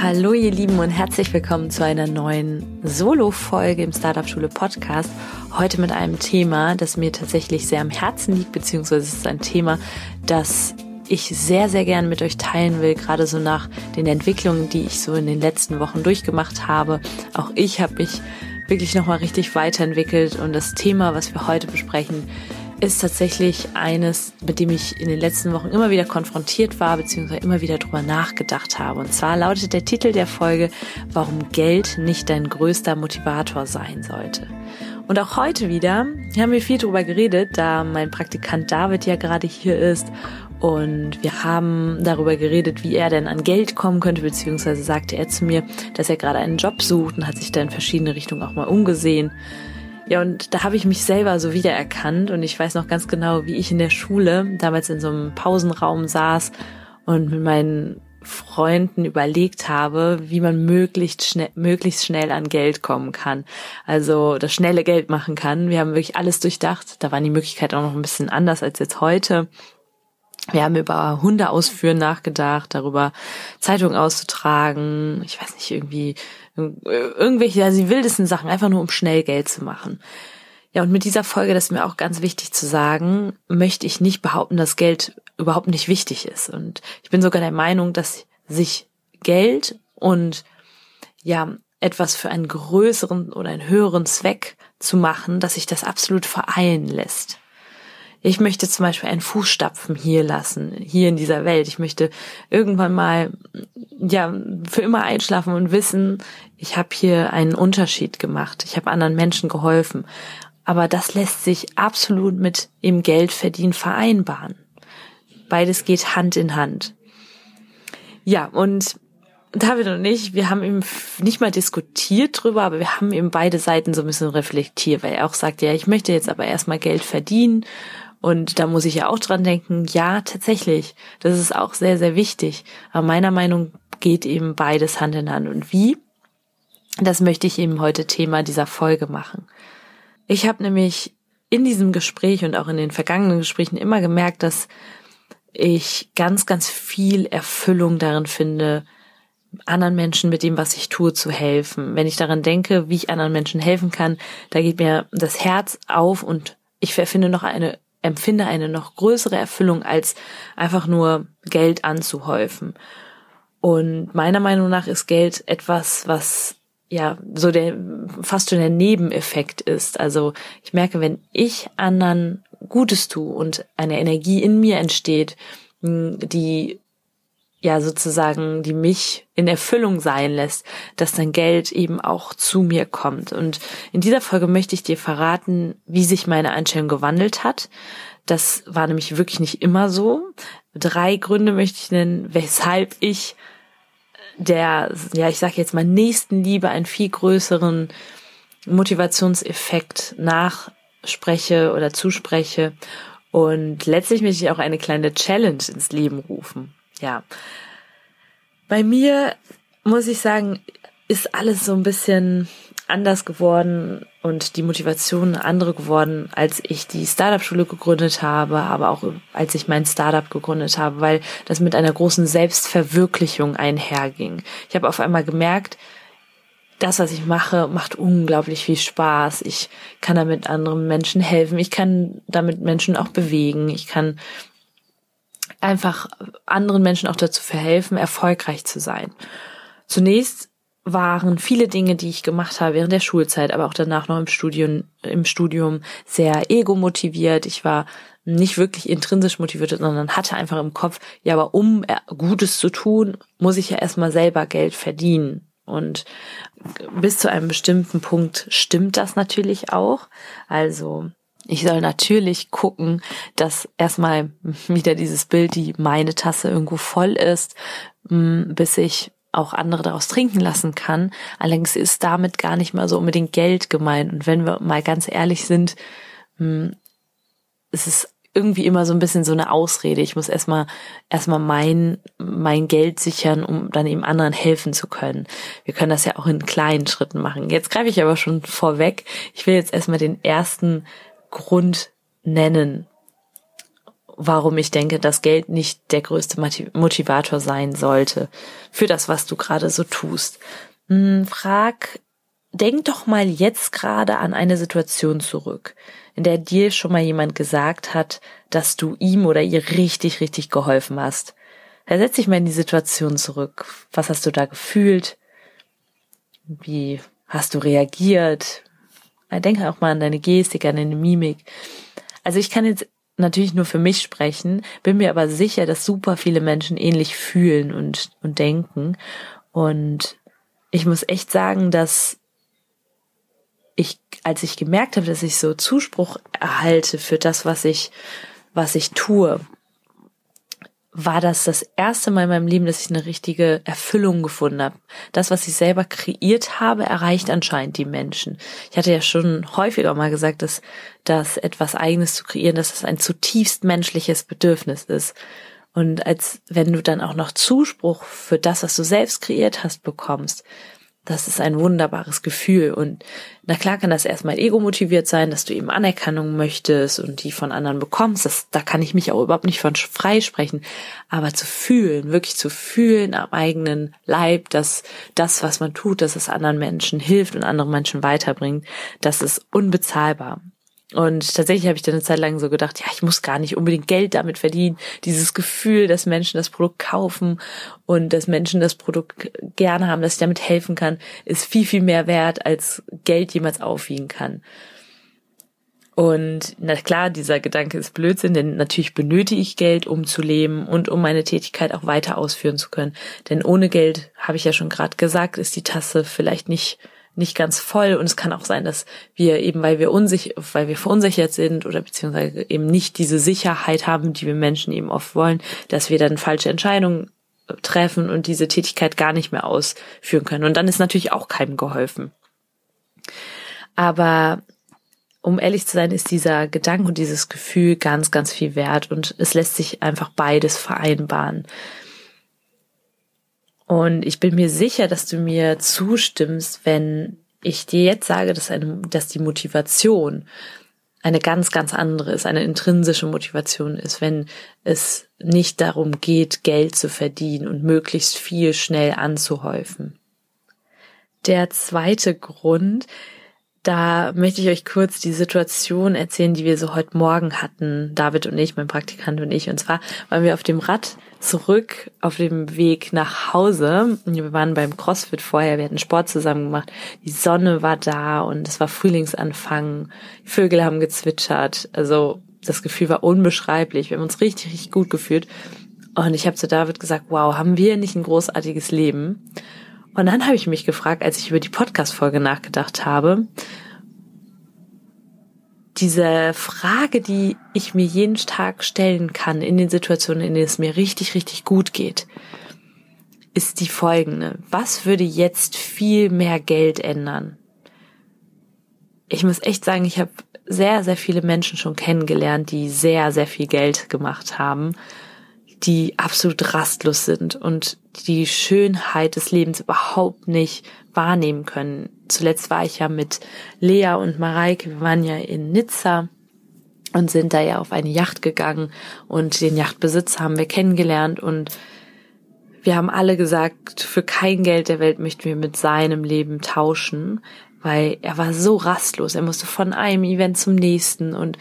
Hallo ihr Lieben und herzlich willkommen zu einer neuen Solo-Folge im Startup Schule Podcast. Heute mit einem Thema, das mir tatsächlich sehr am Herzen liegt, beziehungsweise es ist ein Thema, das ich sehr, sehr gern mit euch teilen will, gerade so nach den Entwicklungen, die ich so in den letzten Wochen durchgemacht habe. Auch ich habe mich wirklich nochmal richtig weiterentwickelt und das Thema, was wir heute besprechen, ist tatsächlich eines, mit dem ich in den letzten Wochen immer wieder konfrontiert war, beziehungsweise immer wieder drüber nachgedacht habe. Und zwar lautet der Titel der Folge, warum Geld nicht dein größter Motivator sein sollte. Und auch heute wieder haben wir viel drüber geredet, da mein Praktikant David ja gerade hier ist und wir haben darüber geredet, wie er denn an Geld kommen könnte, beziehungsweise sagte er zu mir, dass er gerade einen Job sucht und hat sich da in verschiedene Richtungen auch mal umgesehen. Ja, und da habe ich mich selber so wiedererkannt und ich weiß noch ganz genau, wie ich in der Schule damals in so einem Pausenraum saß und mit meinen Freunden überlegt habe, wie man möglichst schnell, möglichst schnell an Geld kommen kann. Also das schnelle Geld machen kann. Wir haben wirklich alles durchdacht. Da waren die Möglichkeiten auch noch ein bisschen anders als jetzt heute. Wir haben über Hunde ausführen nachgedacht, darüber Zeitungen auszutragen, ich weiß nicht, irgendwie irgendwelche, also die wildesten Sachen, einfach nur um schnell Geld zu machen. Ja, und mit dieser Folge, das ist mir auch ganz wichtig zu sagen, möchte ich nicht behaupten, dass Geld überhaupt nicht wichtig ist. Und ich bin sogar der Meinung, dass sich Geld und ja, etwas für einen größeren oder einen höheren Zweck zu machen, dass sich das absolut vereinen lässt. Ich möchte zum Beispiel einen Fußstapfen hier lassen, hier in dieser Welt. Ich möchte irgendwann mal, ja, für immer einschlafen und wissen, ich habe hier einen Unterschied gemacht. Ich habe anderen Menschen geholfen. Aber das lässt sich absolut mit dem Geldverdienen vereinbaren. Beides geht Hand in Hand. Ja, und David und ich, wir haben eben nicht mal diskutiert drüber, aber wir haben eben beide Seiten so ein bisschen reflektiert, weil er auch sagt, ja, ich möchte jetzt aber erstmal Geld verdienen und da muss ich ja auch dran denken, ja, tatsächlich, das ist auch sehr, sehr wichtig. Aber meiner Meinung geht eben beides Hand in Hand. Und wie? Das möchte ich eben heute Thema dieser Folge machen. Ich habe nämlich in diesem Gespräch und auch in den vergangenen Gesprächen immer gemerkt, dass ich ganz, ganz viel Erfüllung darin finde, anderen Menschen mit dem, was ich tue, zu helfen. Wenn ich daran denke, wie ich anderen Menschen helfen kann, da geht mir das Herz auf und ich finde noch eine empfinde eine noch größere Erfüllung, als einfach nur Geld anzuhäufen. Und meiner Meinung nach ist Geld etwas, was ja so der fast schon der Nebeneffekt ist. Also ich merke, wenn ich anderen Gutes tue und eine Energie in mir entsteht, die ja sozusagen, die mich in Erfüllung sein lässt, dass dein Geld eben auch zu mir kommt. Und in dieser Folge möchte ich dir verraten, wie sich meine Einstellung gewandelt hat. Das war nämlich wirklich nicht immer so. Drei Gründe möchte ich nennen, weshalb ich der, ja, ich sage jetzt mal Nächstenliebe einen viel größeren Motivationseffekt nachspreche oder zuspreche. Und letztlich möchte ich auch eine kleine Challenge ins Leben rufen ja. Bei mir muss ich sagen, ist alles so ein bisschen anders geworden und die Motivation andere geworden, als ich die Startup-Schule gegründet habe, aber auch als ich mein Startup gegründet habe, weil das mit einer großen Selbstverwirklichung einherging. Ich habe auf einmal gemerkt, das, was ich mache, macht unglaublich viel Spaß. Ich kann damit anderen Menschen helfen. Ich kann damit Menschen auch bewegen. Ich kann einfach anderen Menschen auch dazu verhelfen, erfolgreich zu sein. Zunächst waren viele Dinge, die ich gemacht habe während der Schulzeit, aber auch danach noch im Studium, im Studium sehr ego-motiviert. Ich war nicht wirklich intrinsisch motiviert, sondern hatte einfach im Kopf, ja, aber um Gutes zu tun, muss ich ja erstmal selber Geld verdienen. Und bis zu einem bestimmten Punkt stimmt das natürlich auch. Also ich soll natürlich gucken, dass erstmal wieder dieses Bild, die meine Tasse irgendwo voll ist, mm, bis ich auch andere daraus trinken lassen kann. Allerdings ist damit gar nicht mal so unbedingt Geld gemeint. Und wenn wir mal ganz ehrlich sind, hm, es ist irgendwie immer so ein bisschen so eine Ausrede. Ich muss erstmal erstmal mein mein Geld sichern, um dann eben anderen helfen zu können. Wir können das ja auch in kleinen Schritten machen. Jetzt greife ich aber schon vorweg. Ich will jetzt erstmal den ersten Grund nennen, warum ich denke, dass Geld nicht der größte Motivator sein sollte für das, was du gerade so tust. Hm, frag, denk doch mal jetzt gerade an eine Situation zurück, in der dir schon mal jemand gesagt hat, dass du ihm oder ihr richtig, richtig geholfen hast. Versetz dich mal in die Situation zurück. Was hast du da gefühlt? Wie hast du reagiert? Denke auch mal an deine Gestik, an deine Mimik. Also ich kann jetzt natürlich nur für mich sprechen, bin mir aber sicher, dass super viele Menschen ähnlich fühlen und, und denken. Und ich muss echt sagen, dass ich, als ich gemerkt habe, dass ich so Zuspruch erhalte für das, was ich, was ich tue, war das das erste Mal in meinem Leben, dass ich eine richtige Erfüllung gefunden habe. Das, was ich selber kreiert habe, erreicht anscheinend die Menschen. Ich hatte ja schon häufiger mal gesagt, dass, dass etwas Eigenes zu kreieren, dass es ein zutiefst menschliches Bedürfnis ist. Und als wenn du dann auch noch Zuspruch für das, was du selbst kreiert hast, bekommst, das ist ein wunderbares Gefühl. Und na klar kann das erstmal ego-motiviert sein, dass du eben Anerkennung möchtest und die von anderen bekommst. Das, da kann ich mich auch überhaupt nicht von freisprechen. Aber zu fühlen, wirklich zu fühlen am eigenen Leib, dass das, was man tut, dass es anderen Menschen hilft und andere Menschen weiterbringt, das ist unbezahlbar. Und tatsächlich habe ich dann eine Zeit lang so gedacht, ja, ich muss gar nicht unbedingt Geld damit verdienen. Dieses Gefühl, dass Menschen das Produkt kaufen und dass Menschen das Produkt gerne haben, dass ich damit helfen kann, ist viel, viel mehr wert, als Geld jemals aufwiegen kann. Und na klar, dieser Gedanke ist Blödsinn, denn natürlich benötige ich Geld, um zu leben und um meine Tätigkeit auch weiter ausführen zu können. Denn ohne Geld, habe ich ja schon gerade gesagt, ist die Tasse vielleicht nicht nicht ganz voll und es kann auch sein, dass wir eben, weil wir unsicher, weil wir verunsichert sind oder beziehungsweise eben nicht diese Sicherheit haben, die wir Menschen eben oft wollen, dass wir dann falsche Entscheidungen äh, treffen und diese Tätigkeit gar nicht mehr ausführen können. Und dann ist natürlich auch keinem geholfen. Aber um ehrlich zu sein, ist dieser Gedanke und dieses Gefühl ganz, ganz viel wert und es lässt sich einfach beides vereinbaren. Und ich bin mir sicher, dass du mir zustimmst, wenn ich dir jetzt sage, dass, eine, dass die Motivation eine ganz, ganz andere ist, eine intrinsische Motivation ist, wenn es nicht darum geht, Geld zu verdienen und möglichst viel schnell anzuhäufen. Der zweite Grund, da möchte ich euch kurz die Situation erzählen, die wir so heute Morgen hatten, David und ich, mein Praktikant und ich. Und zwar waren wir auf dem Rad zurück auf dem Weg nach Hause. Wir waren beim CrossFit vorher, wir hatten Sport zusammen gemacht. Die Sonne war da und es war Frühlingsanfang. Die Vögel haben gezwitschert. Also das Gefühl war unbeschreiblich. Wir haben uns richtig, richtig gut gefühlt. Und ich habe zu David gesagt, wow, haben wir nicht ein großartiges Leben? Und dann habe ich mich gefragt, als ich über die Podcast-Folge nachgedacht habe, diese Frage, die ich mir jeden Tag stellen kann in den Situationen, in denen es mir richtig, richtig gut geht, ist die folgende. Was würde jetzt viel mehr Geld ändern? Ich muss echt sagen, ich habe sehr, sehr viele Menschen schon kennengelernt, die sehr, sehr viel Geld gemacht haben, die absolut rastlos sind und die Schönheit des Lebens überhaupt nicht wahrnehmen können. Zuletzt war ich ja mit Lea und Mareike, wir waren ja in Nizza und sind da ja auf eine Yacht gegangen und den Yachtbesitzer haben wir kennengelernt und wir haben alle gesagt, für kein Geld der Welt möchten wir mit seinem Leben tauschen, weil er war so rastlos. Er musste von einem Event zum nächsten und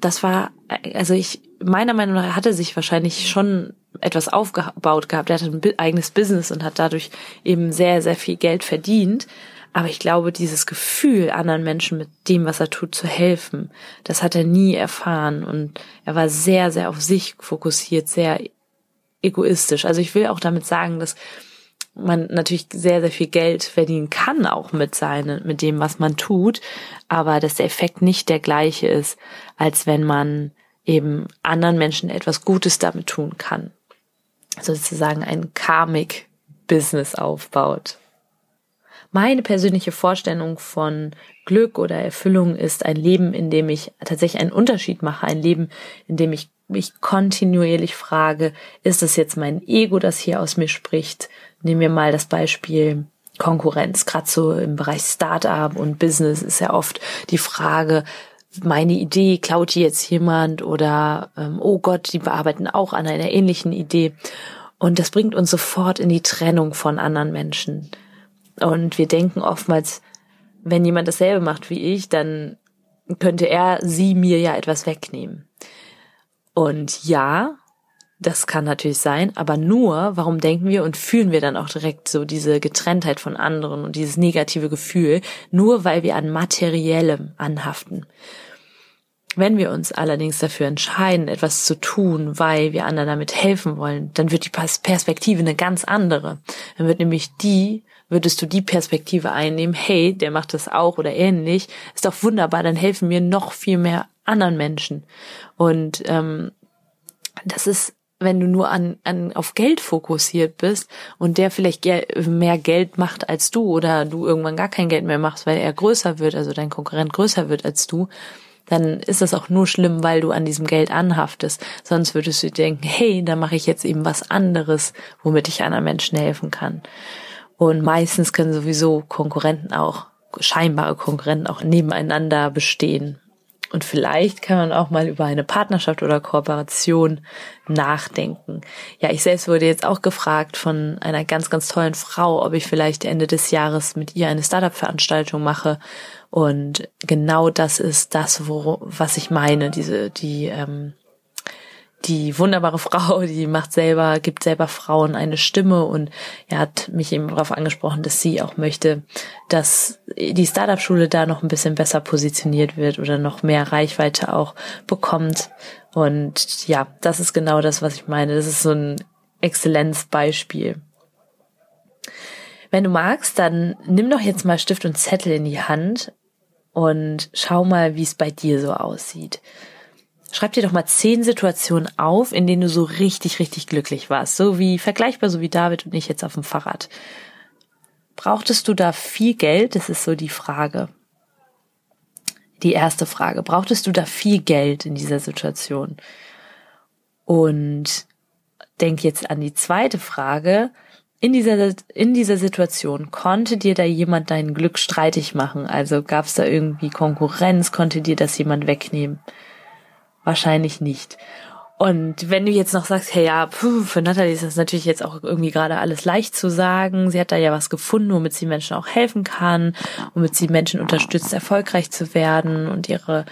das war, also ich, meiner Meinung nach hatte sich wahrscheinlich schon etwas aufgebaut gehabt. Er hatte ein eigenes Business und hat dadurch eben sehr, sehr viel Geld verdient. Aber ich glaube, dieses Gefühl, anderen Menschen mit dem, was er tut, zu helfen, das hat er nie erfahren. Und er war sehr, sehr auf sich fokussiert, sehr egoistisch. Also ich will auch damit sagen, dass man natürlich sehr, sehr viel Geld verdienen kann, auch mit seinen, mit dem, was man tut, aber dass der Effekt nicht der gleiche ist, als wenn man eben anderen Menschen etwas Gutes damit tun kann sozusagen ein Karmic Business aufbaut. Meine persönliche Vorstellung von Glück oder Erfüllung ist ein Leben, in dem ich tatsächlich einen Unterschied mache, ein Leben, in dem ich mich kontinuierlich frage, ist es jetzt mein Ego, das hier aus mir spricht? Nehmen wir mal das Beispiel Konkurrenz. Gerade so im Bereich Startup und Business ist ja oft die Frage, meine Idee klaut die jetzt jemand oder ähm, oh Gott, die bearbeiten auch an einer ähnlichen Idee. Und das bringt uns sofort in die Trennung von anderen Menschen. Und wir denken oftmals, wenn jemand dasselbe macht wie ich, dann könnte er sie mir ja etwas wegnehmen. Und ja, das kann natürlich sein, aber nur, warum denken wir und fühlen wir dann auch direkt so diese Getrenntheit von anderen und dieses negative Gefühl, nur weil wir an materiellem anhaften. Wenn wir uns allerdings dafür entscheiden, etwas zu tun, weil wir anderen damit helfen wollen, dann wird die Perspektive eine ganz andere. Dann wird nämlich die, würdest du die Perspektive einnehmen, hey, der macht das auch oder ähnlich, ist doch wunderbar, dann helfen wir noch viel mehr anderen Menschen. Und ähm, das ist wenn du nur an, an auf Geld fokussiert bist und der vielleicht mehr Geld macht als du oder du irgendwann gar kein Geld mehr machst, weil er größer wird, also dein Konkurrent größer wird als du, dann ist das auch nur schlimm, weil du an diesem Geld anhaftest. Sonst würdest du denken, hey, da mache ich jetzt eben was anderes, womit ich anderen Menschen helfen kann. Und meistens können sowieso Konkurrenten auch, scheinbare Konkurrenten auch nebeneinander bestehen. Und vielleicht kann man auch mal über eine Partnerschaft oder Kooperation nachdenken. Ja, ich selbst wurde jetzt auch gefragt von einer ganz, ganz tollen Frau, ob ich vielleicht Ende des Jahres mit ihr eine Startup-Veranstaltung mache. Und genau das ist das, wo, was ich meine, diese, die, ähm, die wunderbare Frau, die macht selber, gibt selber Frauen eine Stimme und er hat mich eben darauf angesprochen, dass sie auch möchte, dass die Startup-Schule da noch ein bisschen besser positioniert wird oder noch mehr Reichweite auch bekommt. Und ja, das ist genau das, was ich meine. Das ist so ein Exzellenzbeispiel. Wenn du magst, dann nimm doch jetzt mal Stift und Zettel in die Hand und schau mal, wie es bei dir so aussieht. Schreib dir doch mal zehn Situationen auf, in denen du so richtig, richtig glücklich warst. So wie, vergleichbar so wie David und ich jetzt auf dem Fahrrad. Brauchtest du da viel Geld? Das ist so die Frage. Die erste Frage. Brauchtest du da viel Geld in dieser Situation? Und denk jetzt an die zweite Frage. In dieser, in dieser Situation konnte dir da jemand dein Glück streitig machen? Also gab es da irgendwie Konkurrenz? Konnte dir das jemand wegnehmen? Wahrscheinlich nicht. Und wenn du jetzt noch sagst, hey ja, puh, für Natalie ist das natürlich jetzt auch irgendwie gerade alles leicht zu sagen. Sie hat da ja was gefunden, womit sie Menschen auch helfen kann, womit sie Menschen unterstützt, erfolgreich zu werden und ihre,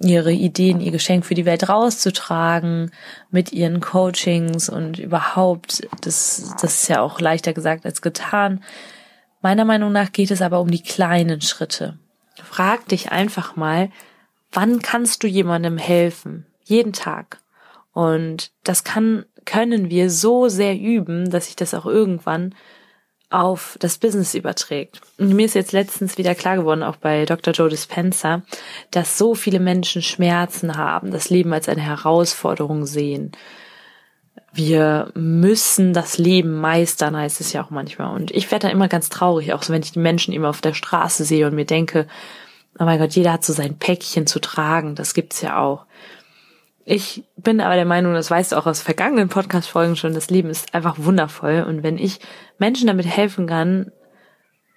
ihre Ideen, ihr Geschenk für die Welt rauszutragen mit ihren Coachings und überhaupt, das, das ist ja auch leichter gesagt als getan. Meiner Meinung nach geht es aber um die kleinen Schritte. Frag dich einfach mal, wann kannst du jemandem helfen? Jeden Tag. Und das kann, können wir so sehr üben, dass sich das auch irgendwann auf das Business überträgt. Und mir ist jetzt letztens wieder klar geworden, auch bei Dr. Joe Dispenza, dass so viele Menschen Schmerzen haben, das Leben als eine Herausforderung sehen. Wir müssen das Leben meistern, heißt es ja auch manchmal. Und ich werde da immer ganz traurig, auch so wenn ich die Menschen immer auf der Straße sehe und mir denke, oh mein Gott, jeder hat so sein Päckchen zu tragen, das gibt's ja auch. Ich bin aber der Meinung, das weißt du auch aus vergangenen Podcast-Folgen schon, das Leben ist einfach wundervoll. Und wenn ich Menschen damit helfen kann,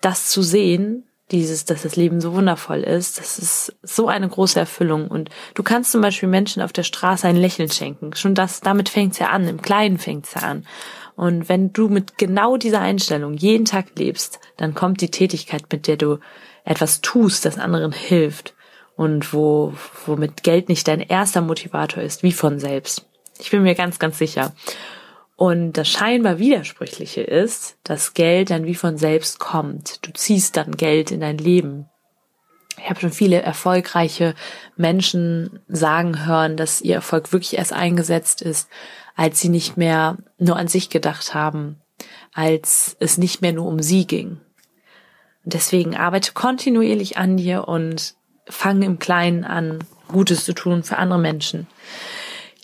das zu sehen, dieses, dass das Leben so wundervoll ist, das ist so eine große Erfüllung. Und du kannst zum Beispiel Menschen auf der Straße ein Lächeln schenken. Schon das, damit fängt's ja an, im Kleinen fängt's ja an. Und wenn du mit genau dieser Einstellung jeden Tag lebst, dann kommt die Tätigkeit, mit der du etwas tust, das anderen hilft und wo, womit Geld nicht dein erster Motivator ist, wie von selbst. Ich bin mir ganz, ganz sicher. Und das scheinbar Widersprüchliche ist, dass Geld dann wie von selbst kommt. Du ziehst dann Geld in dein Leben. Ich habe schon viele erfolgreiche Menschen sagen hören, dass ihr Erfolg wirklich erst eingesetzt ist, als sie nicht mehr nur an sich gedacht haben, als es nicht mehr nur um sie ging. Und deswegen arbeite kontinuierlich an dir und fange im Kleinen an, Gutes zu tun für andere Menschen.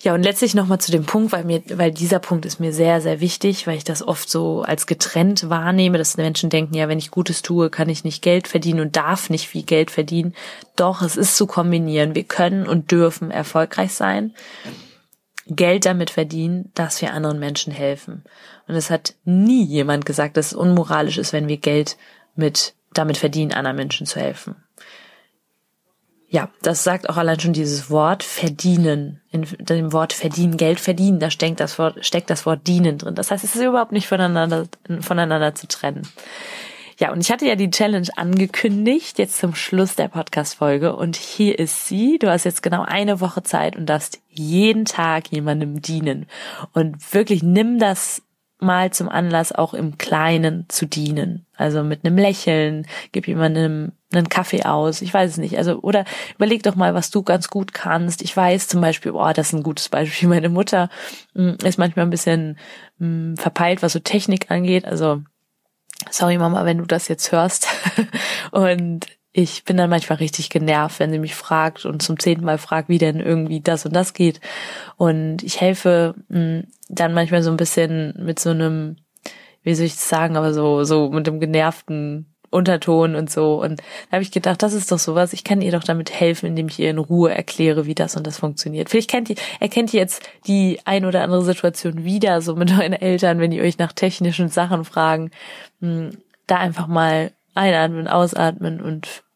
Ja, und letztlich nochmal zu dem Punkt, weil mir, weil dieser Punkt ist mir sehr, sehr wichtig, weil ich das oft so als getrennt wahrnehme, dass Menschen denken, ja, wenn ich Gutes tue, kann ich nicht Geld verdienen und darf nicht viel Geld verdienen. Doch, es ist zu kombinieren. Wir können und dürfen erfolgreich sein, Geld damit verdienen, dass wir anderen Menschen helfen. Und es hat nie jemand gesagt, dass es unmoralisch ist, wenn wir Geld mit damit verdienen, anderen Menschen zu helfen ja, das sagt auch allein schon dieses Wort verdienen. In dem Wort verdienen, Geld verdienen, da steckt das Wort, steckt das Wort dienen drin. Das heißt, es ist überhaupt nicht voneinander, voneinander zu trennen. Ja, und ich hatte ja die Challenge angekündigt, jetzt zum Schluss der Podcast-Folge. Und hier ist sie. Du hast jetzt genau eine Woche Zeit und darfst jeden Tag jemandem dienen. Und wirklich nimm das mal zum Anlass, auch im Kleinen zu dienen. Also mit einem Lächeln, gib jemandem einen Kaffee aus, ich weiß es nicht. Also, oder überleg doch mal, was du ganz gut kannst. Ich weiß zum Beispiel, boah, das ist ein gutes Beispiel. Meine Mutter hm, ist manchmal ein bisschen hm, verpeilt, was so Technik angeht. Also, sorry Mama, wenn du das jetzt hörst. und ich bin dann manchmal richtig genervt, wenn sie mich fragt und zum zehnten Mal fragt, wie denn irgendwie das und das geht. Und ich helfe mh, hm, dann manchmal so ein bisschen mit so einem, wie soll ich das sagen, aber so, so mit dem genervten Unterton und so. Und da habe ich gedacht, das ist doch sowas. Ich kann ihr doch damit helfen, indem ich ihr in Ruhe erkläre, wie das und das funktioniert. Vielleicht kennt ihr, erkennt ihr jetzt die ein oder andere Situation wieder, so mit euren Eltern, wenn die euch nach technischen Sachen fragen. Hm, da einfach mal einatmen, ausatmen und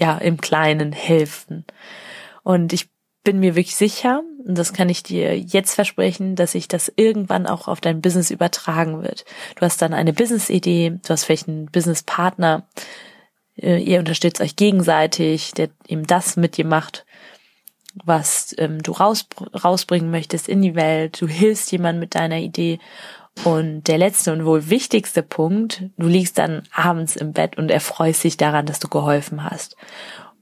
ja, im Kleinen helfen. Und ich bin mir wirklich sicher, und das kann ich dir jetzt versprechen, dass sich das irgendwann auch auf dein Business übertragen wird. Du hast dann eine Business-Idee, du hast vielleicht einen Business-Partner, äh, ihr unterstützt euch gegenseitig, der eben das mit dir macht, was ähm, du raus, rausbringen möchtest in die Welt. Du hilfst jemand mit deiner Idee. Und der letzte und wohl wichtigste Punkt, du liegst dann abends im Bett und erfreust dich daran, dass du geholfen hast.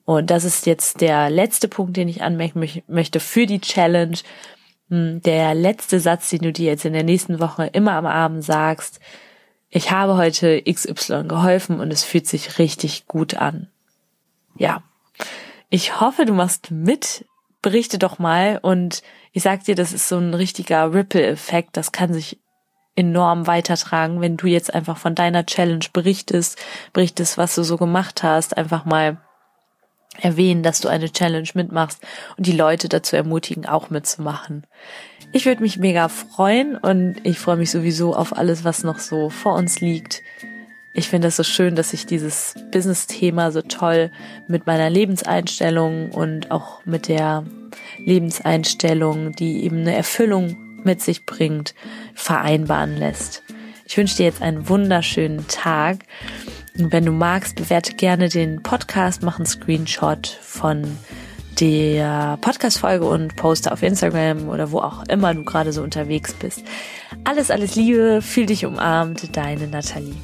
Und das ist jetzt der letzte Punkt, den ich anmerken möchte für die Challenge. Hm, der letzte Satz, den du dir jetzt in der nächsten Woche immer am Abend sagst, ich habe heute XY geholfen und es fühlt sich richtig gut an. Ja. Ich hoffe, du machst mit. Berichte doch mal und ich sag dir, das ist so ein richtiger Ripple-Effekt. Das kann sich enorm weitertragen, wenn du jetzt einfach von deiner Challenge berichtest, berichtest, was du so gemacht hast, einfach mal erwähnen, dass du eine Challenge mitmachst und die Leute dazu ermutigen, auch mitzumachen. Ich würde mich mega freuen und ich freue mich sowieso auf alles, was noch so vor uns liegt. Ich finde es so schön, dass ich dieses Business-Thema so toll mit meiner Lebenseinstellung und auch mit der Lebenseinstellung, die eben eine Erfüllung mit sich bringt, vereinbaren lässt. Ich wünsche dir jetzt einen wunderschönen Tag wenn du magst, bewerte gerne den Podcast, mach einen Screenshot von der Podcast-Folge und poste auf Instagram oder wo auch immer du gerade so unterwegs bist. Alles, alles Liebe, fühl dich umarmt, deine Nathalie.